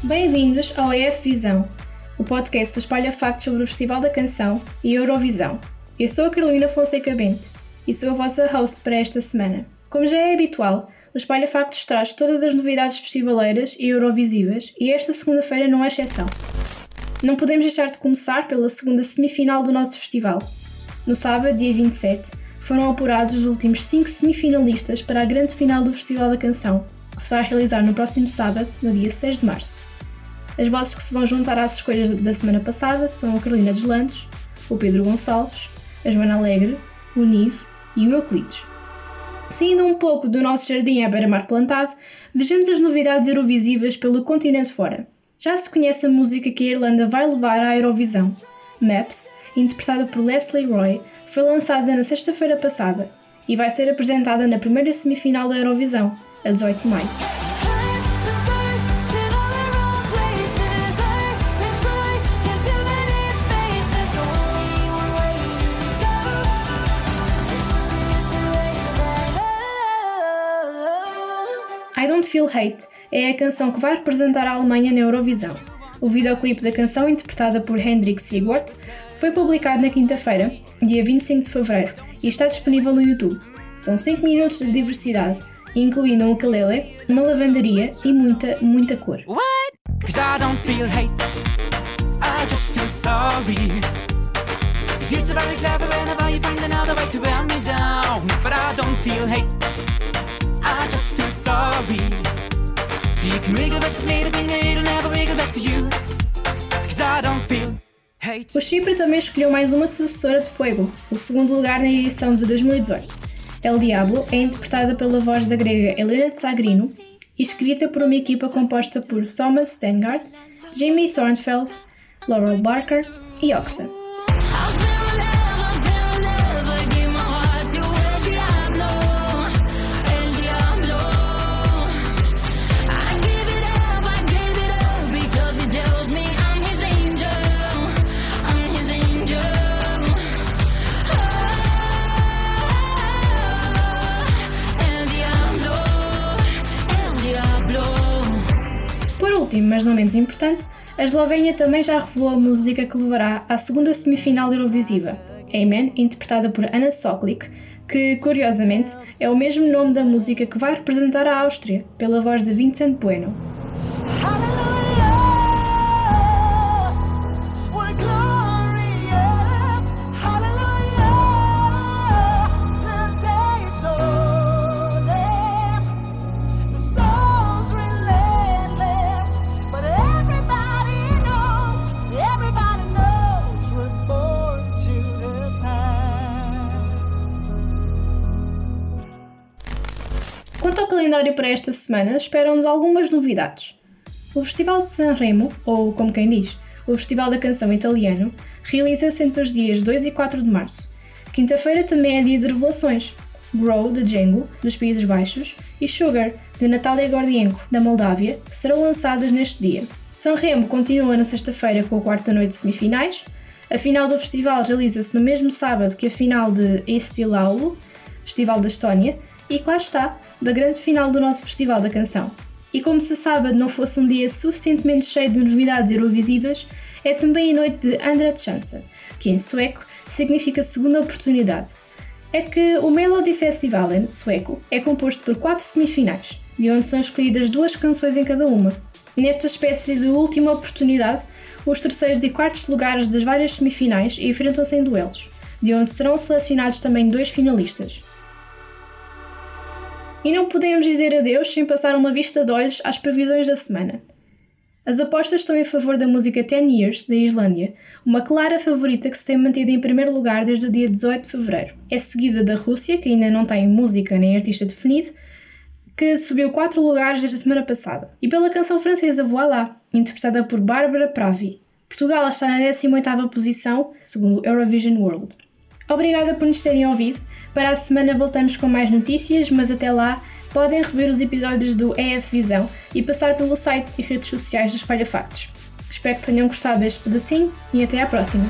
Bem-vindos ao EF Visão, o podcast do Espalha Factos sobre o Festival da Canção e Eurovisão. Eu sou a Carolina Fonseca Bento e sou a vossa host para esta semana. Como já é habitual, o Espalha Factos traz todas as novidades festivaleiras e eurovisivas e esta segunda-feira não é exceção. Não podemos deixar de começar pela segunda semifinal do nosso festival. No sábado, dia 27, foram apurados os últimos cinco semifinalistas para a grande final do Festival da Canção, que se vai realizar no próximo sábado, no dia 6 de março. As vozes que se vão juntar às escolhas da semana passada são a Carolina Deslandes, o Pedro Gonçalves, a Joana Alegre, o Nive e o Euclides. Saindo um pouco do nosso jardim à beira-mar plantado, vejamos as novidades eurovisivas pelo continente fora. Já se conhece a música que a Irlanda vai levar à Eurovisão. Maps, interpretada por Leslie Roy, foi lançada na sexta-feira passada e vai ser apresentada na primeira semifinal da Eurovisão, a 18 de maio. Feel Hate é a canção que vai representar a Alemanha na Eurovisão. O videoclipe da canção, interpretada por Hendrik Sigwart, foi publicado na quinta-feira, dia 25 de fevereiro, e está disponível no YouTube. São 5 minutos de diversidade, incluindo um ukulele, uma lavandaria e muita, muita cor. O Chipre também escolheu mais uma sucessora de Fuego, o segundo lugar na edição de 2018. El Diablo é interpretada pela voz da grega Helena Tsagrino e escrita por uma equipa composta por Thomas Stengart, Jamie Thornfeld, Laurel Barker e Oxen. Último, mas não menos importante, a Eslovénia também já revelou a música que levará à segunda semifinal Eurovisiva, Amen, interpretada por Anna Soklik, que, curiosamente, é o mesmo nome da música que vai representar a Áustria, pela voz de Vincent Bueno. Calendário para esta semana, esperam-nos algumas novidades. O Festival de Sanremo, ou como quem diz, o Festival da Canção Italiano, realiza-se entre os dias 2 e 4 de março. Quinta-feira também é dia de revelações. Grow, de Django, dos Países Baixos, e Sugar, de Natália Gordienko, da Moldávia, serão lançadas neste dia. Sanremo continua na sexta-feira com a quarta noite de semifinais. A final do festival realiza-se no mesmo sábado que a final de Estilaulu, Festival da Estónia, e claro está, da grande final do nosso Festival da Canção. E como se sábado não fosse um dia suficientemente cheio de novidades eurovisivas, é também a noite de Andra Chansen, que em sueco significa segunda oportunidade. É que o Melody Festivalen sueco é composto por quatro semifinais, de onde são escolhidas duas canções em cada uma. Nesta espécie de última oportunidade, os terceiros e quartos lugares das várias semifinais enfrentam-se em duelos, de onde serão selecionados também dois finalistas. E não podemos dizer adeus sem passar uma vista de olhos às previsões da semana. As apostas estão em favor da música Ten Years, da Islândia, uma clara favorita que se tem mantido em primeiro lugar desde o dia 18 de fevereiro. É seguida da Rússia, que ainda não tem música nem artista definido, que subiu 4 lugares desde a semana passada. E pela canção francesa Voilà, interpretada por Bárbara Pravi. Portugal está na 18ª posição, segundo Eurovision World. Obrigada por nos terem ouvido. Para a semana voltamos com mais notícias, mas até lá podem rever os episódios do EF Visão e passar pelo site e redes sociais do Espalha Factos. Espero que tenham gostado deste pedacinho e até à próxima!